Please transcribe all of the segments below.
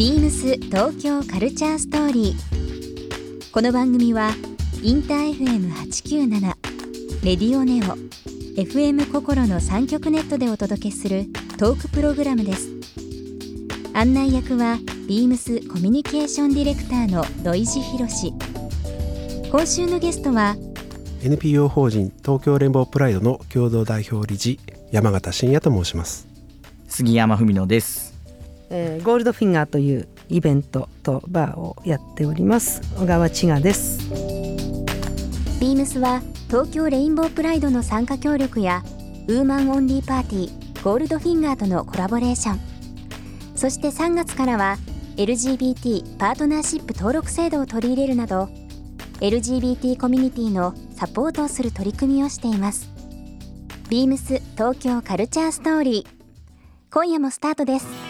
ビームス東京カルチャーストーリー。この番組はインター FM897 レディオネオ FM 心の三極ネットでお届けするトークプログラムです。案内役はビームスコミュニケーションディレクターの土井博志。今週のゲストは NPO 法人東京レンボープライドの共同代表理事山形真也と申します杉山文乃です、えー、ゴールドフィンガーというイベントとバーをやっております。小川千賀です。ビームスは東京レインボープライドの参加協力やウーマンオンリーパーティーゴールドフィンガーとのコラボレーション。そして3月からは LGBT パートナーシップ登録制度を取り入れるなど LGBT コミュニティのサポートをする取り組みをしています。ビームス東京カルチャーストーリー。今夜もスタートです。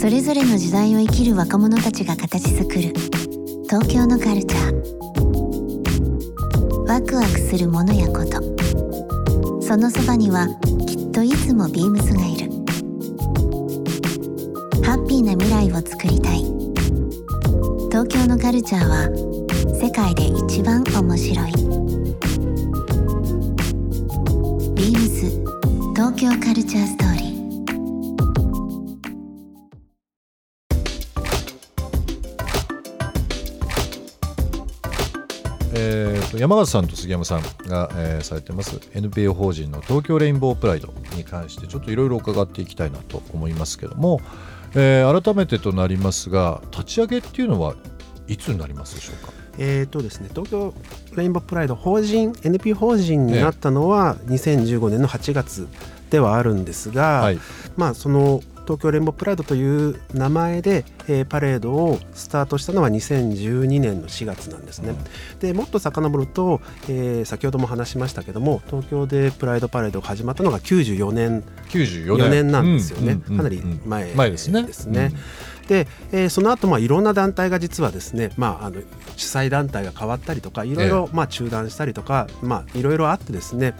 それぞれの時代を生きる若者たちが形作る東京のカルチャー。ワクワクするものやこと。そのそばにはきっといつもビームスがいる。ハッピーな未来を作りたい。東京のカルチャーは世界で一番面白い。ビームス東京カルチャーストーリー。えーと、山形さんと杉山さんが、えー、されてます NPO 法人の東京レインボープライドに関してちょっといろいろ伺っていきたいなと思いますけども、えー、改めてとなりますが立ち上げっていうのはいつになりますでしょうか？えーとですね、東京レインボープライド法人 NP 法人になったのは2015年の8月ではあるんですが、はい、まあその東京レインボープライドという名前で、えー、パレードをスタートしたのは2012年の4月なんですね。うん、でもっと遡ると、えー、先ほども話しましたけども東京でプライドパレードが始まったのが94年 ,94 年。年なんですよね、うんうん、かなり前ですね。ですねで、えー、その後まあいろんな団体が実はですね、まあ、あの主催団体が変わったりとかいろいろまあ中断したりとか、まあ、いろいろあってですね、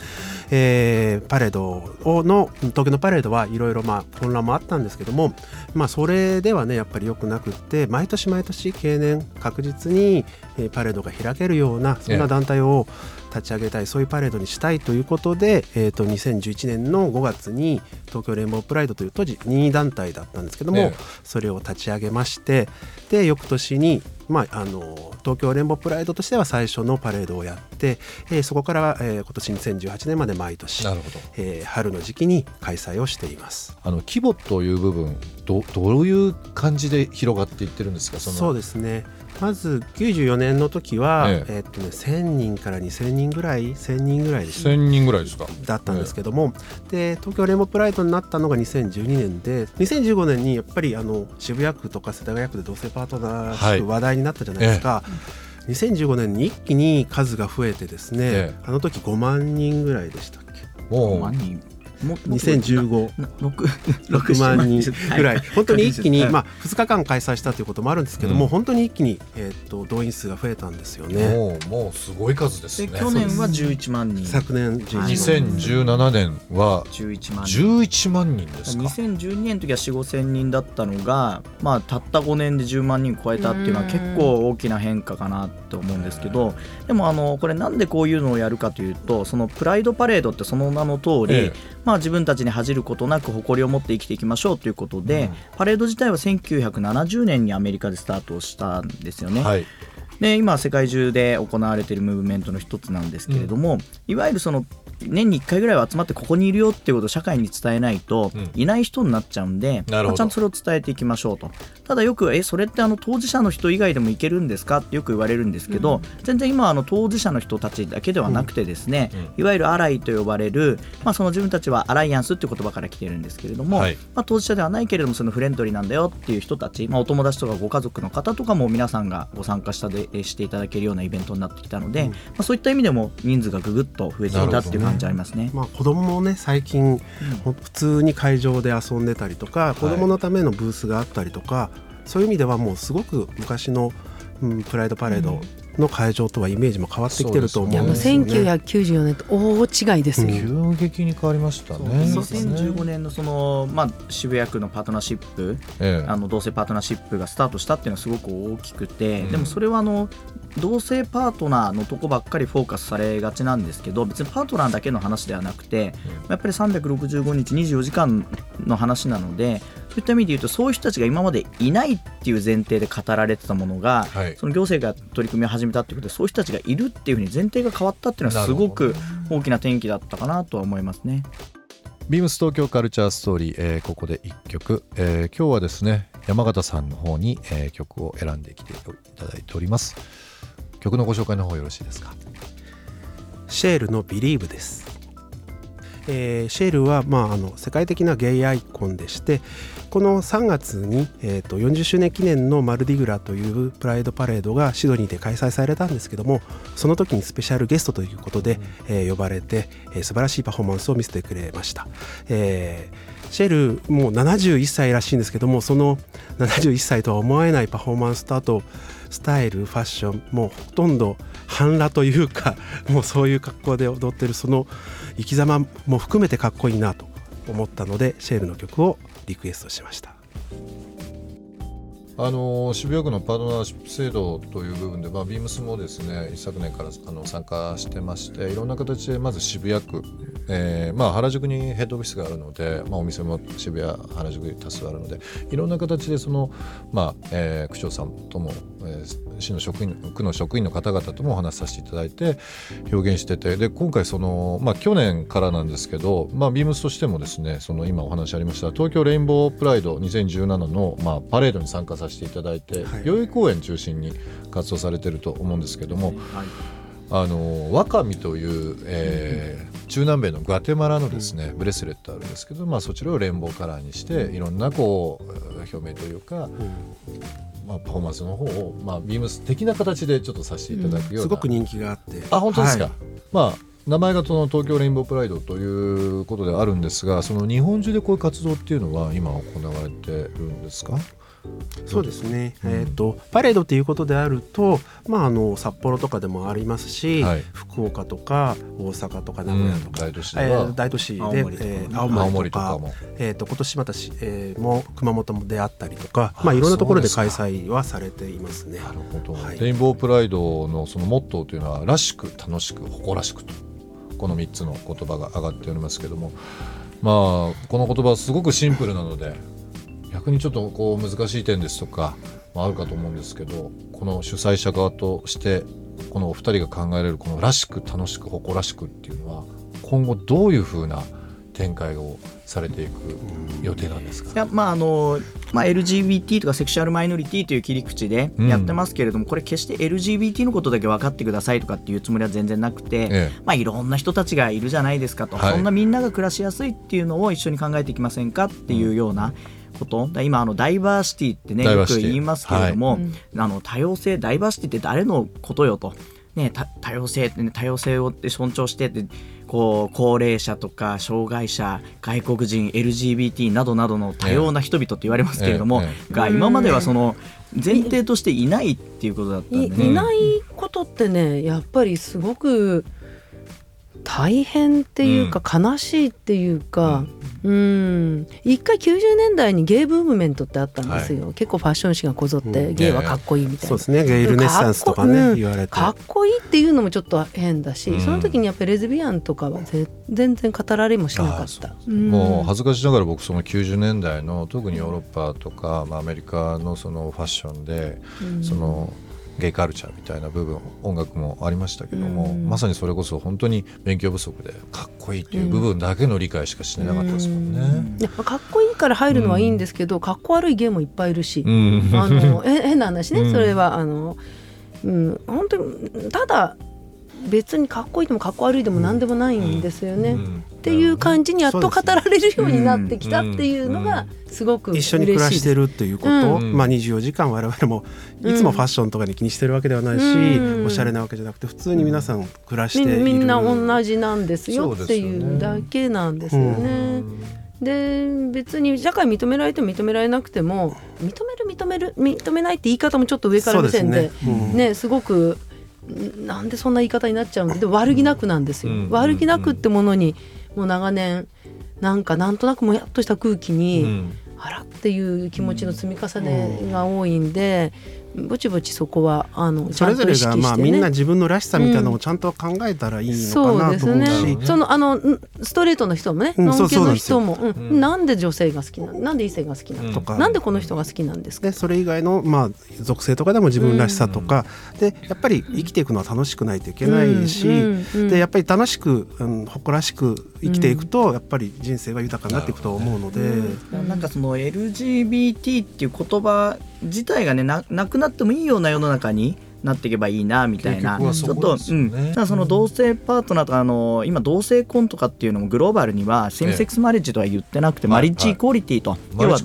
えー、パレードの東京のパレードはいろいろまあ混乱もあったんですけども、まあ、それではねやっぱりよくなくって毎年毎年経年確実にパレードが開けるようなそんな団体を、えー立ち上げたいそういうパレードにしたいということで、えー、と2011年の5月に東京レインボープライドという当時任意団体だったんですけども、ね、それを立ち上げましてで翌年に、まあ、あの東京レインボープライドとしては最初のパレードをやって、えー、そこから、えー、今年2018年まで毎年なるほど、えー、春の時期に開催をしています。あの規模という部分どどういう感じで広がっていってるんですか？そうですね。まず94年の時は、ええ。えっとね、1000人から2000人ぐらい1000人ぐらいで1000人ぐらいですか？だったんですけども、えで東京レモプライドになったのが2012年で2015年にやっぱりあの渋谷区とか世田谷区で同性パートナー話題になったじゃないですか。はい2015年に一気に数が増えてですね、ええ、あの時5万人ぐらいでしたっけ。もう。5万人2015 6万人ぐらい。本当に一気に、まあ、2日間開催したということもあるんですけども、うん、本当に一気に、えーと、動員数が増えたんですよね。もうもうすごい数ですね。去年は11万人。昨年11万人。2017年は11万人。11万人ですか？2012年の時は4 5千人だったのが、まあ、たった5年で10万人超えたっていうのは結構大きな変化かなと思うんですけどでもあのこれなんでこういうのをやるかというとそのプライドパレードってその名の通り、ええまあ、自分たちに恥じることなく誇りを持って生きていきましょうということで、うん、パレード自体は1970年にアメリカでスタートしたんですよね。はいで今世界中で行われているムーブメントの一つなんですけれども、うん、いわゆるその年に1回ぐらいは集まってここにいるよっていうことを社会に伝えないと、いない人になっちゃうんで、まあ、ちゃんとそれを伝えていきましょうと。ただよくえそれってあの当事者の人以外でもいけるんですか？ってよく言われるんですけど、うん、全然今あの当事者の人たちだけではなくてですね、うん。うん、いわゆるアライと呼ばれる、まあ、その自分たちはアライアンスっていう言葉から来てるんですけれども、はい、まあ、当事者ではないけれどもそのフレンドリーなんだよっていう人たち、まあ、お友達とかご家族の方とかも皆さんがご参加したでしていただけるようなイベントになってきたので、まあ、そういった意味でも人数がぐぐっと増えてきたっていう感じありますね。ねまあ、子供もね最近、普通に会場で遊んでたりとか子供のためのブースがあったりとか、はい、そういう意味ではもうすごく昔の、うん、プライドパレードの会場とはイメージも変わってきてると思うんですよね。1994年と大違いですね。急激に変わりましたね。2015年のそのまあ渋谷区のパートナーシップ、ええ、あの同性パートナーシップがスタートしたっていうのはすごく大きくて、うん、でもそれはあの同性パートナーのとこばっかりフォーカスされがちなんですけど別にパートナーだけの話ではなくて、やっぱり365日24時間の話なのでそういった意味で言うとそういう人たちが今までいないっていう前提で語られてたものが、はい、その行政が取り組みを始めたっていうことでそういう人たちがいるっていうふうに前提が変わったっていうのはすごく大きな転機だったかなとは思いますね。ビームス東京カルチャーストーリー、えー、ここで1曲、えー、今日はですね山形さんの方に、えー、曲を選んできていただいております。曲のご紹介の方よろしいですか？シェールの Believe ですえー、シェールは、まあ、あの世界的なゲイアイコンでしてこの3月に、えーと、40周年記念のマルディグラというプライドパレードがシドニーで開催されたんですけどもその時にスペシャルゲストということで、うん、えー、呼ばれて、えー、素晴らしいパフォーマンスを見せてくれました。えーシェルもう71歳らしいんですけどもその71歳とは思えないパフォーマンスとあとスタイルファッションもうほとんど半裸というかもうそういう格好で踊ってるその生き様も含めてかっこいいなと思ったのでシェールの曲をリクエストしました。あの渋谷区のパートナーシップ制度という部分で、まあ、ビームスもですね一昨年からあの参加してましていろんな形でまず渋谷区、えーまあ、原宿にヘッドオフィスがあるので、まあ、お店も渋谷原宿に多数あるのでいろんな形でその、まあえー、区長さんとも、えー、市の職員区の職員の方々ともお話しさせていただいて表現しててで今回その、まあ、去年からなんですけど、まあ、ビームスとしてもですねその今お話ありました東京レインボープライド2017の、まあ、パレードに参加させていただいて、はい、代々木公園中心に活動されてると思うんですけども。はいあのワカミという、えー、中南米のグアテマラのですねブレスレットあるんですけど、まあ、そちらをレインボーカラーにしていろんなこう表明というか、まあ、パフォーマンスの方を、まあ、ビームス的な形でちょっとさせていただくような、うん、すごく人気があって。あ本当ですか、はい、まあ名前がその東京レインボープライドということであるんですがその日本中でこういう活動っていうのは今行われてるんですか？そうですね、うん、えーと、パレードということであると、まあ、あの札幌とかでもありますし、はい、福岡とか大阪とか名古屋とか、うん、大都市で,、えー、大都市で青森,、えー、青森とかえーと、今年またし、えー、も熊本もであったりとかまあ、いろんなところで開催はされていますね。なるほど、はい、レインボープライドのそのモットーというのは「らしく楽しく誇らしく」とこの3つの言葉が上がっておりますけどもまあこの言葉はすごくシンプルなので逆にちょっとこう難しい点ですとかもあるかと思うんですけどこの主催者側としてこのお二人が考えられるこの「らしく楽しく誇らしく」っていうのは今後どういうふうな展開をされていく予定なんですか？いや、まああのまあ、LGBT とかセクシュアルマイノリティという切り口でやってますけれども、うん、これ決して LGBT のことだけ分かってくださいとかっていうつもりは全然なくて、ええ、まあ、いろんな人たちがいるじゃないですかと、はい、そんなみんなが暮らしやすいっていうのを一緒に考えていきませんかっていうような。こと。今あのダイバーシティってねよく言いますけれども、はい、あの多様性ダイバーシティって誰のことよと、ね、多様性ってね多様性を尊重してってこう高齢者とか障害者外国人 LGBT などなどの多様な人々と言われますけれども、が今まではその前提としていないっていうことだったんで、ね、いないことってねやっぱりすごく大変っていうか、悲しいっていうか、うん、一回90年代にゲイブームメントってあったんですよ、はい、結構ファッション誌がこぞって、ゲイはかっこいいみたいな、そうですね。ゲイルネッサンスとかね、言われて。かっこいいっていうのもちょっと変だし、その時にやっぱりレズビアンとかは全然語られもしなかった、もう恥ずかしながら僕その90年代の特にヨーロッパとか、まあ、アメリカのそのファッションで、そのゲイカルチャーみたいな部分音楽もありましたけども、まさにそれこそ本当に勉強不足でかっこいいっていう部分だけの理解しかしてなかったですもんね。ん。かっこいいから入るのはいいんですけど、かっこ悪いゲーもいっぱいいるし、あの変な話ね、それはあの、うん、本当にただ別にかっこいいでもかっこ悪いでも何でもないんですよね。っていう感じにやっと語られるようになってきたっていうのがすごく一緒に暮らしてるっていうこと、まあ、24時間我々もいつもファッションとかに気にしてるわけではないし、おしゃれなわけじゃなくて普通に皆さん暮らしている。みんな同じなんですよっていうだけなんですよね。で別に社会認められても認められなくても認める認める認めないって言い方もちょっと上から目線でねすごくなんでそんな言い方になっちゃうんでで悪気なくなんですよ、うん、悪気なくってものにもう長年なんかなんとなくもやっとした空気に、うん、あらっていう気持ちの積み重ねが多いんで、ぼちぼちそこはあのそれぞれが、まあ、みんな自分のらしさみたいなのをちゃんと考えたらいいのかなと思う。し、うん、そのあのストレートの人もね、うん、ノンケの人もうん、なんで女性が好きななんで異性が好きなの？とか、なんでこの人が好きなんですか？でそれ以外の、まあ、属性とかでも自分らしさとか、でやっぱり生きていくのは楽しくないといけないし、でやっぱり楽しく、うん、誇らしく生きていくと、やっぱり人生は豊かになっていくと思うので、なんかその LGBT っていう言葉自体がねななくなってもいいような世の中になっていけばいいなみたいな、ね、ちょっと、うん、その同性パートナーとかあの今同性婚とかっていうのもグローバルにはセミセックスマリッジとは言ってなくて、マリッジイコーリティと、要は、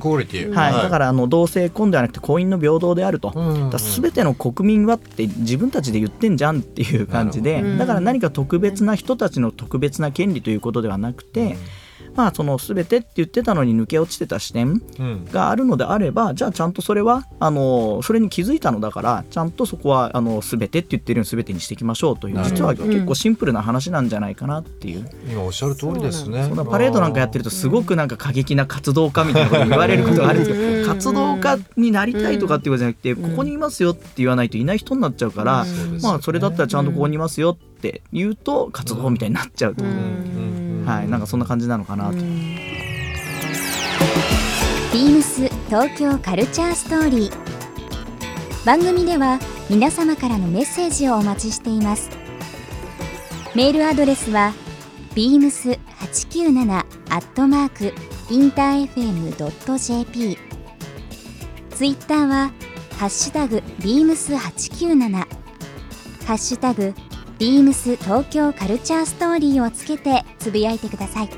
はい、だからあの同性婚ではなくて婚姻の平等であると、すべての国民はって自分たちで言ってんじゃんっていう感じで、だから何か特別な人たちの特別な権利ということではなくて、まあ、その全てって言ってたのに抜け落ちてた視点があるのであれば、うん、じゃあちゃんとそれはあのそれに気づいたのだからちゃんとそこはあの全てって言ってるように全てにしていきましょうという実は結構シンプルな話なんじゃないかなっていう、今おっしゃる通りですね。そパレードなんかやってるとすごくなんか過激な活動家みたいなこと言われることがあるんですけど活動家になりたいとかっていうことじゃなくてここにいますよって言わないといない人になっちゃうから、まあそれだったらちゃんとここにいますよって言うと活動みたいになっちゃうと。はい、なんかそんな感じなのかなと。ビームス東京カルチャーストーリー。番組では皆様からのメッセージをお待ちしています。メールアドレスは beams897 アットマークインター FM.jp ツイッターはハッシュタグ beams897 ハッシュタグビームス東京カルチャーストーリーをつけてつぶやいてください。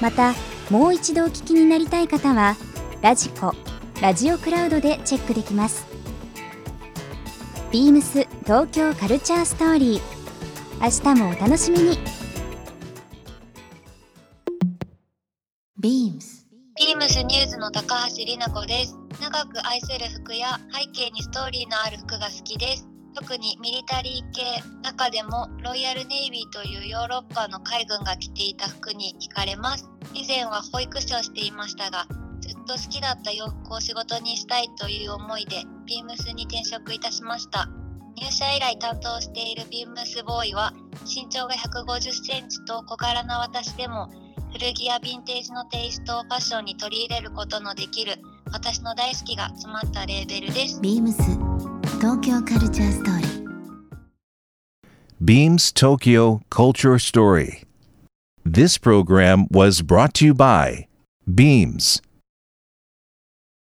またもう一度お聞きになりたい方はラジコラジオクラウドでチェックできます。ビームス東京カルチャーストーリー明日もお楽しみに。ビームス。ビームスニューズの高橋里奈子です。長く愛せる服や背景にストーリーのある服が好きです。特にミリタリー系中でもロイヤルネイビーというヨーロッパの海軍が着ていた服に惹かれます。以前は保育士をしていましたがずっと好きだった洋服を仕事にしたいという思いでビームスに転職いたしました。入社以来担当しているビームスボーイは身長が150センチと小柄な私でも古着やヴィンテージのテイストをファッションに取り入れることのできる私の大好きが詰まったレーベルです。ビームス。東京カルチャーストーリー Beams Tokyo Culture Story This program was brought to you by Beams